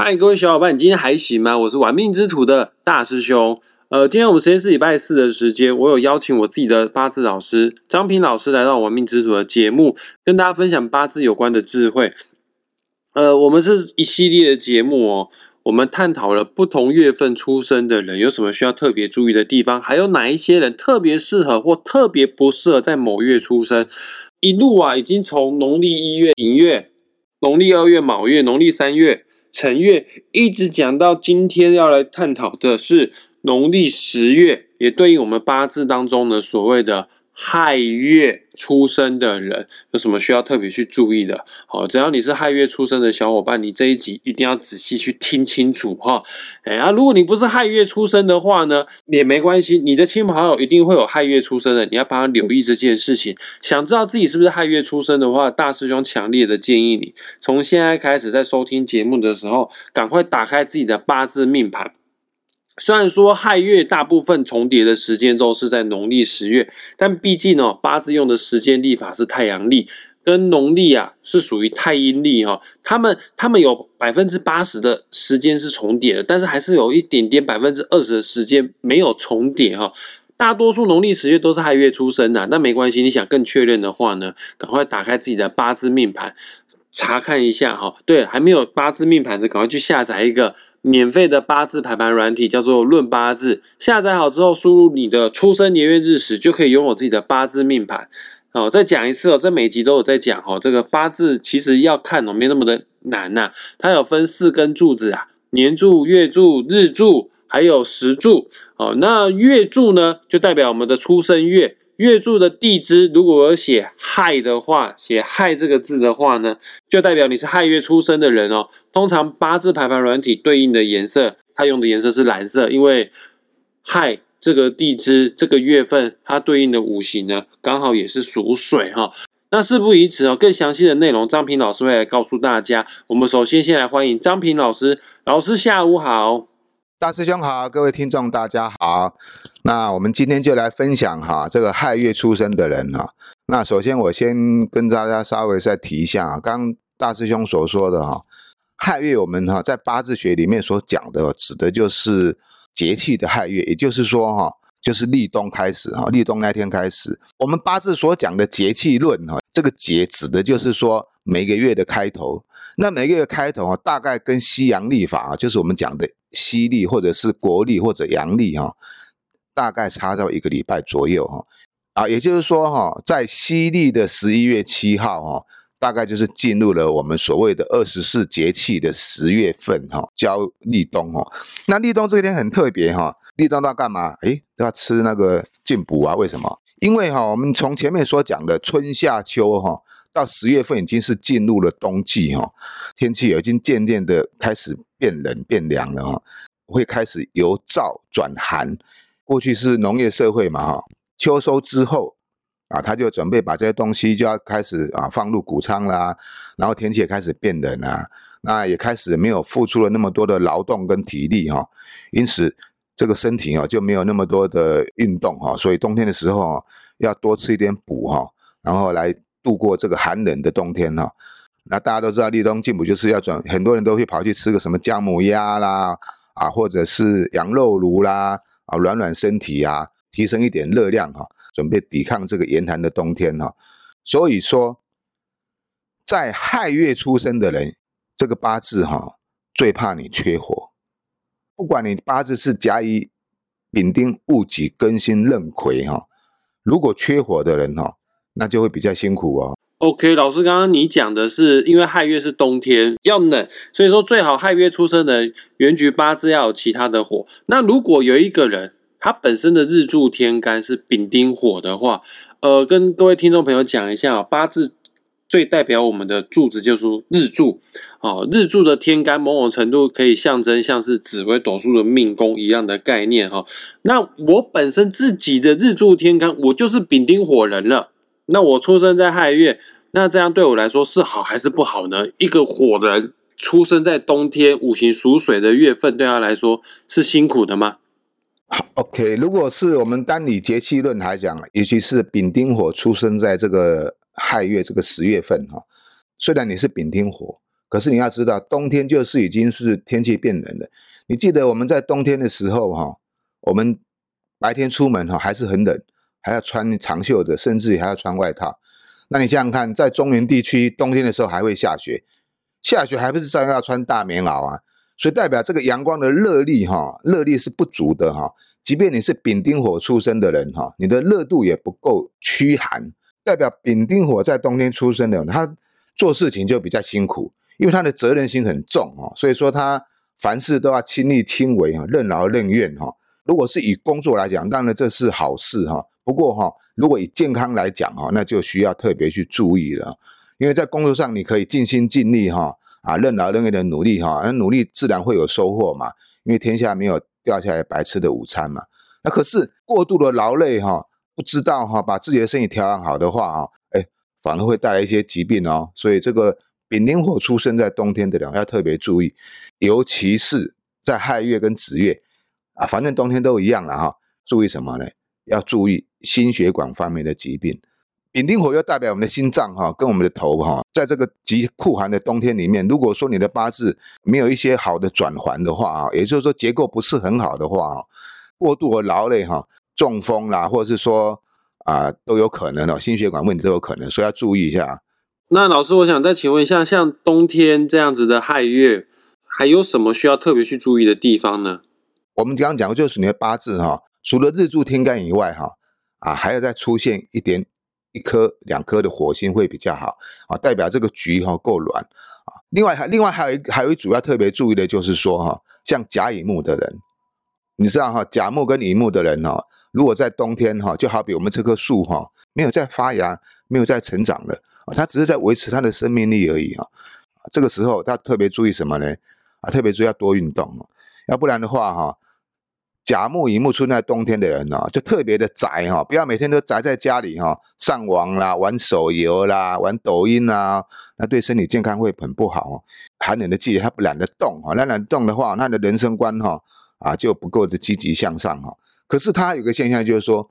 嗨，各位小伙伴，你今天还行吗？我是玩命之徒的大师兄。呃，今天我们时间是礼拜四的时间，我有邀请我自己的八字老师张平老师来到玩命之徒的节目，跟大家分享八字有关的智慧。呃，我们是一系列的节目哦，我们探讨了不同月份出生的人有什么需要特别注意的地方，还有哪一些人特别适合或特别不适合在某月出生。一路啊，已经从农历一月寅月、农历二月卯月、农历三月辰月，一直讲到今天要来探讨的是农历十月，也对应我们八字当中的所谓的。亥月出生的人有什么需要特别去注意的？好，只要你是亥月出生的小伙伴，你这一集一定要仔细去听清楚哈。哎啊，如果你不是亥月出生的话呢，也没关系，你的亲朋好友一定会有亥月出生的，你要帮他留意这件事情。想知道自己是不是亥月出生的话，大师兄强烈的建议你，从现在开始在收听节目的时候，赶快打开自己的八字命盘。虽然说亥月大部分重叠的时间都是在农历十月，但毕竟呢，八字用的时间历法是太阳历，跟农历啊是属于太阴历哈。他们他们有百分之八十的时间是重叠的，但是还是有一点点百分之二十的时间没有重叠哈。大多数农历十月都是亥月出生的，那没关系。你想更确认的话呢，赶快打开自己的八字命盘。查看一下哈，对，还没有八字命盘的，赶快去下载一个免费的八字排盘软体，叫做《论八字》。下载好之后，输入你的出生年月日时，就可以拥有自己的八字命盘。哦，再讲一次哦，这每集都有在讲哦。这个八字其实要看哦，没那么的难呐。它有分四根柱子啊，年柱、月柱、日柱，还有时柱。哦，那月柱呢，就代表我们的出生月。月柱的地支，如果写亥的话，写亥这个字的话呢，就代表你是亥月出生的人哦。通常八字排盘软体对应的颜色，它用的颜色是蓝色，因为亥这个地支这个月份，它对应的五行呢，刚好也是属水哈。那事不宜迟哦，更详细的内容，张平老师会来告诉大家。我们首先先来欢迎张平老师，老师下午好。大师兄好，各位听众大家好。那我们今天就来分享哈，这个亥月出生的人哈。那首先我先跟大家稍微再提一下啊，刚大师兄所说的哈，亥月我们哈在八字学里面所讲的，指的就是节气的亥月，也就是说哈，就是立冬开始哈，立冬那天开始，我们八字所讲的节气论哈，这个节指的就是说每个月的开头。那每个月开头啊，大概跟西洋历法啊，就是我们讲的西历或者是国历或者阳历哈，大概差到一个礼拜左右哈。啊，也就是说哈，在西历的十一月七号哈，大概就是进入了我们所谓的二十四节气的十月份哈，交立冬哈。那立冬这一天很特别哈，立冬要干嘛？诶，要吃那个进补啊？为什么？因为哈，我们从前面所讲的春夏秋哈。到十月份已经是进入了冬季哈，天气已经渐渐的开始变冷变凉了哈，会开始由燥转寒。过去是农业社会嘛哈，秋收之后啊，他就准备把这些东西就要开始啊放入谷仓啦，然后天气也开始变冷啊，那也开始没有付出了那么多的劳动跟体力哈，因此这个身体啊就没有那么多的运动哈，所以冬天的时候要多吃一点补哈，然后来。度过这个寒冷的冬天哈，那大家都知道立冬进补就是要转，很多人都会跑去吃个什么姜母鸭啦，啊，或者是羊肉炉啦，啊，暖暖身体啊，提升一点热量哈，准备抵抗这个严寒的冬天哈。所以说，在亥月出生的人，这个八字哈，最怕你缺火，不管你八字是甲乙丙丁戊己庚辛壬癸哈，如果缺火的人哈。那就会比较辛苦哦。OK，老师，刚刚你讲的是，因为亥月是冬天，比较冷，所以说最好亥月出生的原局八字要有其他的火。那如果有一个人，他本身的日柱天干是丙丁火的话，呃，跟各位听众朋友讲一下，八字最代表我们的柱子就是日柱。哦，日柱的天干某种程度可以象征像是紫微斗数的命宫一样的概念哈。那我本身自己的日柱天干，我就是丙丁火人了。那我出生在亥月，那这样对我来说是好还是不好呢？一个火人出生在冬天，五行属水的月份，对他来说是辛苦的吗？好，OK，如果是我们单以节气论来讲，尤其是丙丁火出生在这个亥月这个十月份哈，虽然你是丙丁火，可是你要知道，冬天就是已经是天气变冷了。你记得我们在冬天的时候哈，我们白天出门哈还是很冷，还要穿长袖的，甚至还要穿外套。那你想想看，在中原地区冬天的时候还会下雪，下雪还不是照样要穿大棉袄啊？所以代表这个阳光的热力哈，热力是不足的哈。即便你是丙丁火出生的人哈，你的热度也不够驱寒。代表丙丁火在冬天出生的人，他做事情就比较辛苦，因为他的责任心很重哈，所以说他凡事都要亲力亲为哈，任劳任怨哈。如果是以工作来讲，当然这是好事哈。不过哈，如果以健康来讲哈，那就需要特别去注意了，因为在工作上你可以尽心尽力哈，啊，任劳任怨的努力哈，那努力自然会有收获嘛，因为天下没有掉下来白吃的午餐嘛。那可是过度的劳累哈。不知道哈，把自己的身体调养好的话啊，哎，反而会带来一些疾病哦。所以这个丙丁火出生在冬天的人要特别注意，尤其是在亥月跟子月啊，反正冬天都一样了哈。注意什么呢？要注意心血管方面的疾病。丙丁火又代表我们的心脏哈，跟我们的头哈，在这个极酷寒的冬天里面，如果说你的八字没有一些好的转环的话啊，也就是说结构不是很好的话啊，过度的劳累哈。中风啦，或者是说啊，都有可能哦，心血管问题都有可能，所以要注意一下。那老师，我想再请问一下，像冬天这样子的亥月，还有什么需要特别去注意的地方呢？我们刚刚讲过，就是你的八字哈，除了日柱天干以外哈，啊，还要再出现一点一颗、两颗的火星会比较好啊，代表这个局哈够暖啊。另外还另外还有一还有一主要特别注意的就是说哈，像甲乙木的人，你知道哈，甲木跟乙木的人哈。如果在冬天哈，就好比我们这棵树哈，没有在发芽，没有在成长了啊，它只是在维持它的生命力而已啊。这个时候，他特别注意什么呢？啊，特别注意要多运动，要不然的话哈，甲木乙木出在冬天的人呢，就特别的宅哈，不要每天都宅在家里哈，上网啦，玩手游啦，玩抖音啦，那对身体健康会很不好哦。寒冷的季节，他不懒得动哈，那懒得动的话，他的人生观哈啊就不够的积极向上哈。可是他有个现象，就是说，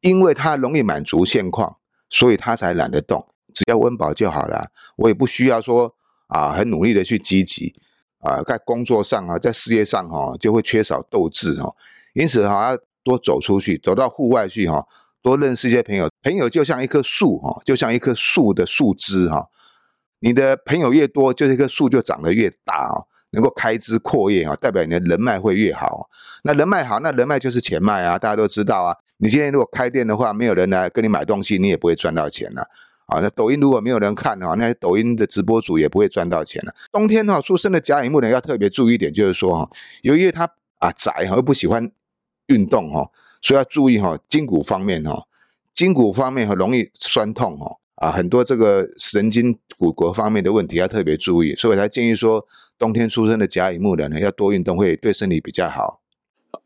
因为他容易满足现况，所以他才懒得动，只要温饱就好了。我也不需要说啊，很努力的去积极啊，在工作上啊，在事业上哈，就会缺少斗志哈。因此哈，要多走出去，走到户外去哈，多认识一些朋友。朋友就像一棵树哈，就像一棵树的树枝哈。你的朋友越多，就这棵树就长得越大啊。能够开枝扩叶啊，代表你的人脉会越好。那人脉好，那人脉就是钱脉啊，大家都知道啊。你今天如果开店的话，没有人来跟你买东西，你也不会赚到钱了。啊那抖音如果没有人看的话，那些抖音的直播主也不会赚到钱了。冬天哈，出生的甲乙木人要特别注意一点，就是说哈，由于他啊宅哈，又不喜欢运动哈，所以要注意哈，筋骨方面哈，筋骨方面很容易酸痛哈，啊，很多这个神经骨骼方面的问题要特别注意，所以我才建议说。冬天出生的甲乙木人呢，要多运动，会对身体比较好。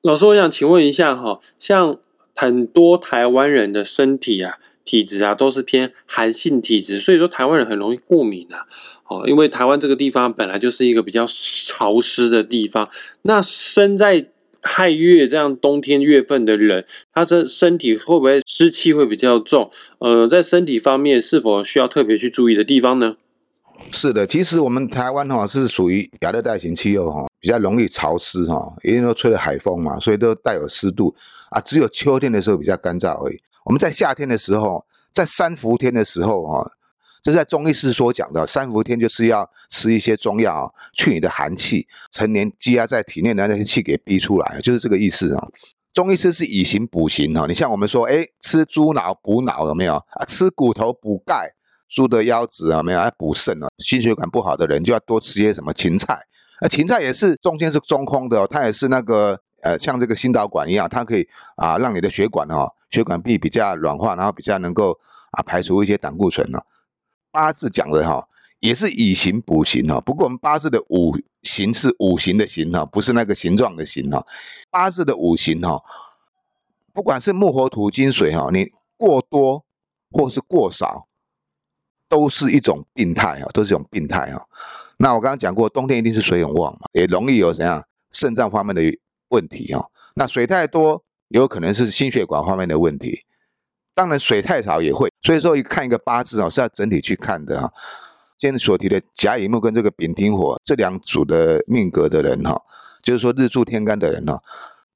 老师，我想请问一下哈，像很多台湾人的身体啊、体质啊，都是偏寒性体质，所以说台湾人很容易过敏啊。哦，因为台湾这个地方本来就是一个比较潮湿的地方，那生在亥月这样冬天月份的人，他身身体会不会湿气会比较重？呃，在身体方面是否需要特别去注意的地方呢？是的，其实我们台湾哈是属于亚热带型气候哈，比较容易潮湿哈，因为都吹了海风嘛，所以都带有湿度啊。只有秋天的时候比较干燥而已。我们在夏天的时候，在三伏天的时候啊，这在中医师所讲的三伏天就是要吃一些中药，去你的寒气，成年积压在体内的那些气给逼出来，就是这个意思啊。中医师是以形补形哈，你像我们说，哎，吃猪脑补脑有没有啊？吃骨头补钙。猪的腰子啊，没有要补肾啊。心血管不好的人就要多吃些什么芹菜。那芹菜也是中间是中空的，它也是那个呃，像这个心导管一样，它可以啊，让你的血管哈，血管壁比较软化，然后比较能够啊，排除一些胆固醇呢。八字讲的哈，也是以形补形哈。不过我们八字的五行是五行的形哈，不是那个形状的形哈。八字的五行哈，不管是木火土金水哈，你过多或是过少。都是一种病态啊，都是一种病态啊。那我刚刚讲过，冬天一定是水很旺嘛，也容易有怎样肾脏方面的问题啊。那水太多，有可能是心血管方面的问题。当然水太少也会。所以说一，看一个八字啊，是要整体去看的啊。今天所提的甲乙木跟这个丙丁火这两组的命格的人哈，就是说日柱天干的人呢，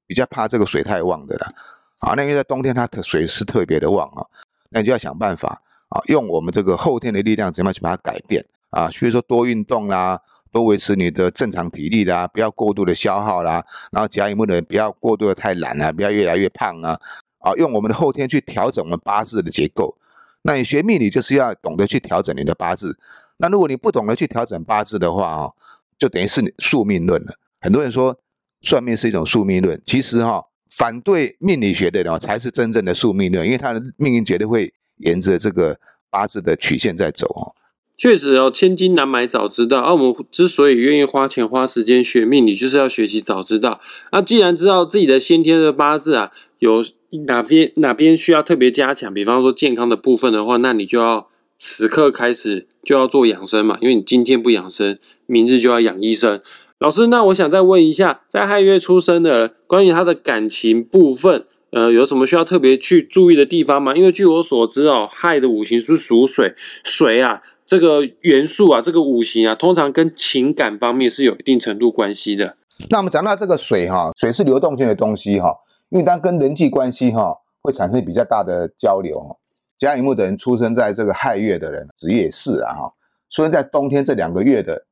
比较怕这个水太旺的了。啊，那因为在冬天它的水是特别的旺啊，那你就要想办法啊，用我们这个后天的力量怎么样去把它改变啊？比如说多运动啦，多维持你的正常体力啦，不要过度的消耗啦，然后甲乙木的人不要过度的太懒啊，不要越来越胖啊。啊，用我们的后天去调整我们八字的结构。那你学命理就是要懂得去调整你的八字。那如果你不懂得去调整八字的话，啊，就等于是你宿命论了。很多人说算命是一种宿命论，其实哈，反对命理学的人才是真正的宿命论，因为他的命运绝对会沿着这个八字的曲线在走哦。确实哦，千金难买早知道。而我们之所以愿意花钱花时间学命理，就是要学习早知道。那既然知道自己的先天的八字啊，有哪边哪边需要特别加强，比方说健康的部分的话，那你就要此刻开始就要做养生嘛。因为你今天不养生，明日就要养医生。老师，那我想再问一下，在亥月出生的人，关于他的感情部分，呃，有什么需要特别去注意的地方吗？因为据我所知哦，亥的五行是属水，水啊。这个元素啊，这个五行啊，通常跟情感方面是有一定程度关系的。那我们讲到这个水哈，水是流动性的东西哈，因为它跟人际关系哈会产生比较大的交流。甲乙木的人出生在这个亥月的人，子也是啊哈，出生在冬天这两个月的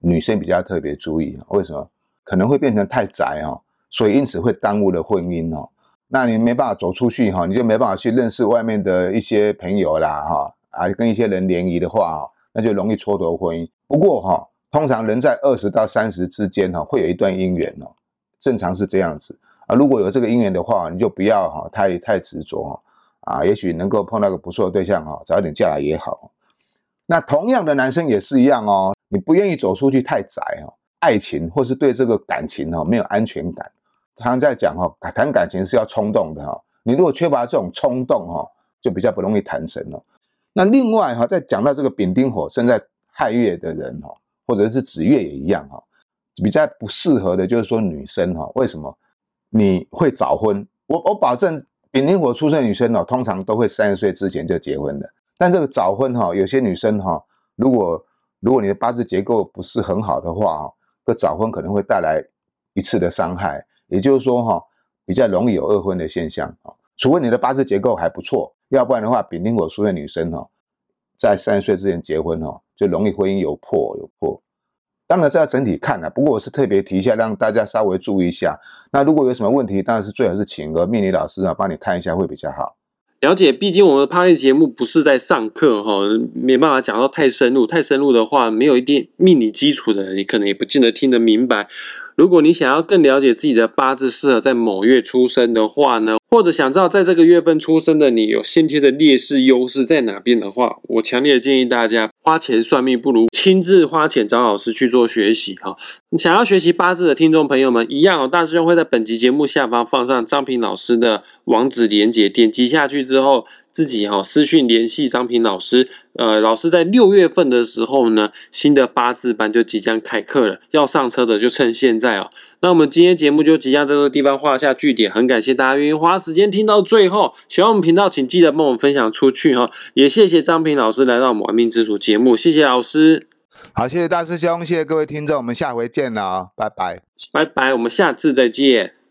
女生比较特别注意，为什么？可能会变成太宅哈，所以因此会耽误了婚姻哦。那你没办法走出去哈，你就没办法去认识外面的一些朋友啦哈。啊，跟一些人联谊的话，那就容易蹉跎婚姻。不过哈，通常人在二十到三十之间哈，会有一段姻缘哦，正常是这样子啊。如果有这个姻缘的话，你就不要哈太太执着啊。也许能够碰到个不错的对象哈，早点嫁来也好。那同样的男生也是一样哦，你不愿意走出去太窄哈，爱情或是对这个感情哈没有安全感。常常在讲哈，谈感情是要冲动的哈，你如果缺乏这种冲动哈，就比较不容易谈成了。那另外哈，在讲到这个丙丁火生在亥月的人哈，或者是子月也一样哈，比较不适合的就是说女生哈，为什么你会早婚？我我保证丙丁火出生女生哦，通常都会三十岁之前就结婚的。但这个早婚哈，有些女生哈，如果如果你的八字结构不是很好的话哈，这早婚可能会带来一次的伤害，也就是说哈，比较容易有二婚的现象啊，除非你的八字结构还不错。要不然的话，丙丁火出的女生哦，在三十岁之前结婚哦，就容易婚姻有破有破。当然这要整体看了，不过我是特别提一下，让大家稍微注意一下。那如果有什么问题，当然是最好是请个命理老师啊，帮你看一下会比较好。了解，毕竟我们的 p a r 节目不是在上课哈，没办法讲到太深入。太深入的话，没有一定命理基础的人，你可能也不见得听得明白。如果你想要更了解自己的八字适合在某月出生的话呢，或者想知道在这个月份出生的你有先天的劣势优势在哪边的话，我强烈建议大家花钱算命不如亲自花钱找老师去做学习哈。想要学习八字的听众朋友们，一样哦，大师兄会在本集节目下方放上张平老师的网址连接，点击下去之后。自己哈私讯联系张平老师，呃，老师在六月份的时候呢，新的八字班就即将开课了，要上车的就趁现在哦。那我们今天节目就即将这个地方画下句点，很感谢大家愿意花时间听到最后。喜欢我们频道，请记得帮我们分享出去哈。也谢谢张平老师来到我们玩命之主节目，谢谢老师。好，谢谢大师兄，谢谢各位听众，我们下回见了啊，拜拜，拜拜，我们下次再见。